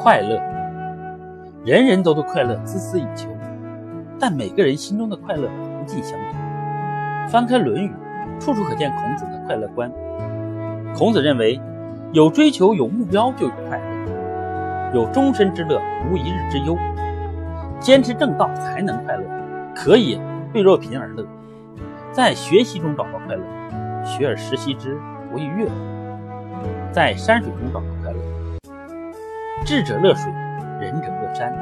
快乐，人人都对快乐孜孜以求，但每个人心中的快乐不尽相同。翻开《论语》，处处可见孔子的快乐观。孔子认为，有追求、有目标就有快乐，有终身之乐，无一日之忧。坚持正道才能快乐，可以为若贫而乐，在学习中找到快乐，学而时习之，不亦乐乎？在山水中找到快乐。智者乐水，仁者乐山。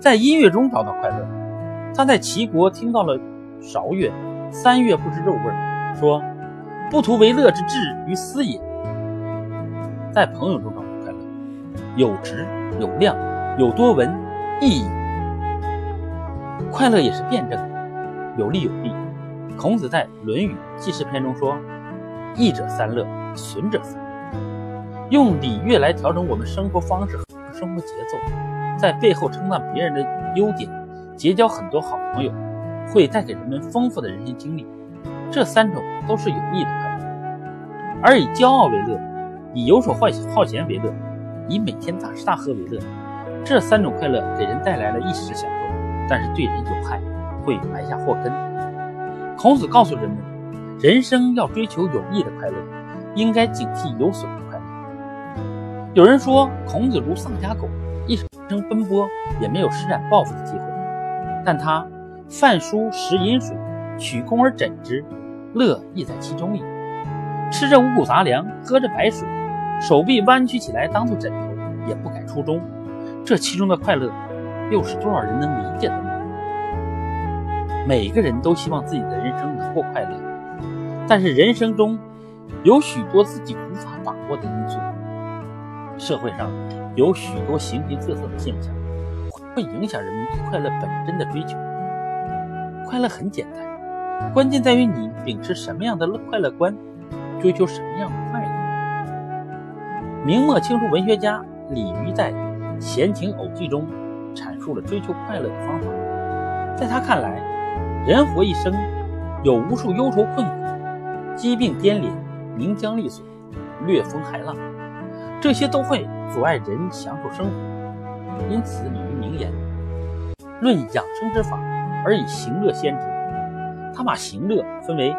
在音乐中找到快乐。他在齐国听到了韶乐，三月不知肉味，说：“不图为乐之志于斯也。”在朋友中找到快乐，有直有量，有多闻意义。快乐也是辩证，有利有弊。孔子在《论语记事篇》中说：“益者三乐，损者三。”用礼乐来调整我们生活方式和生活节奏，在背后称赞别人的优点，结交很多好朋友，会带给人们丰富的人生经历。这三种都是有益的快乐。而以骄傲为乐，以游手好闲为乐，以每天大吃大喝为乐，这三种快乐给人带来了一时享受，但是对人有害，会埋下祸根。孔子告诉人们，人生要追求有益的快乐，应该警惕有损。有人说，孔子如丧家狗，一生奔波也没有施展抱负的机会。但他饭疏食饮水，取功而枕之，乐亦在其中矣。吃着五谷杂粮，喝着白水，手臂弯曲起来当做枕头，也不改初衷。这其中的快乐，又是多少人能理解的呢？每个人都希望自己的人生能够快乐，但是人生中有许多自己无法把握的因素。社会上有许多形形色色的现象，会影响人们对快乐本真的追求。快乐很简单，关键在于你秉持什么样的快乐观，追求什么样的快乐。明末清初文学家李渔在《闲情偶记》中阐述了追求快乐的方法。在他看来，人活一生，有无数忧愁困苦、疾病颠连、名缰利锁、掠风骇浪。这些都会阻碍人享受生活，因此李渔名言：“论养生之法，而以行乐先之。”他把行乐分为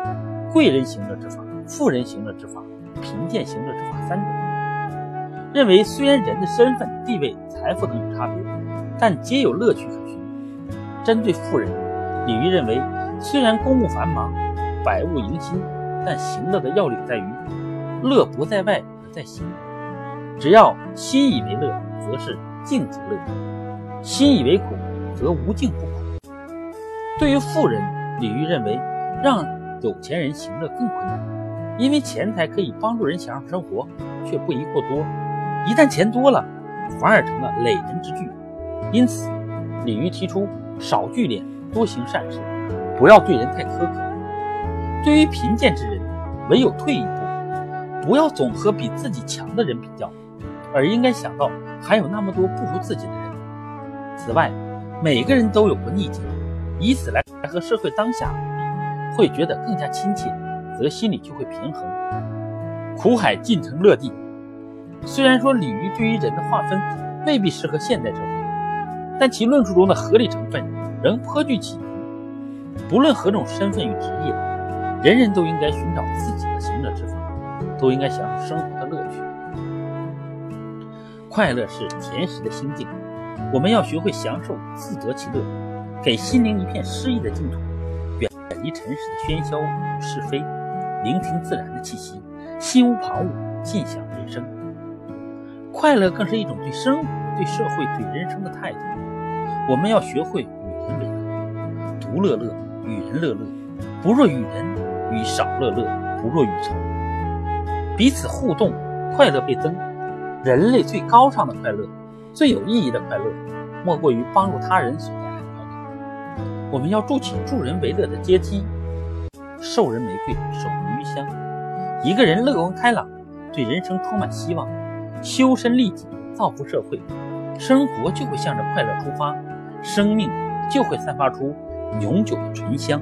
贵人行乐之法、富人行乐之法、贫贱行乐之法三种，认为虽然人的身份、地位、财富等有差别，但皆有乐趣可寻。针对富人，李渔认为，虽然公务繁忙、百物迎新，但行乐的要领在于乐不在外在心。只要心以为乐，则是静则乐；心以为苦，则无静不苦。对于富人，李煜认为让有钱人行乐更困难，因为钱财可以帮助人享受生活，却不宜过多。一旦钱多了，反而成了累人之具。因此，李煜提出少聚敛，多行善事，不要对人太苛刻。对于贫贱之人，唯有退一步，不要总和比自己强的人比较。而应该想到，还有那么多不如自己的人。此外，每个人都有过逆境，以此来和社会当下比，会觉得更加亲切，则心里就会平衡。苦海尽成乐地。虽然说鲤鱼对于人的划分未必适合现代社会，但其论述中的合理成分仍颇具启迪。不论何种身份与职业，人人都应该寻找自己的行乐之法，都应该享受生活。快乐是甜食的心境，我们要学会享受，自得其乐，给心灵一片诗意的净土，远离尘世的喧嚣与是非，聆听自然的气息，心无旁骛，尽享人生。快乐更是一种对生活、对社会、对人生的态度。我们要学会与人为乐，独乐乐，与人乐乐，不若与人，与少乐乐，不若与仇。彼此互动，快乐倍增。人类最高尚的快乐，最有意义的快乐，莫过于帮助他人所带来的快乐。我们要筑起助人为乐的阶梯，授人玫瑰，手留余香。一个人乐观开朗，对人生充满希望，修身利己，造福社会，生活就会向着快乐出发，生命就会散发出永久的醇香。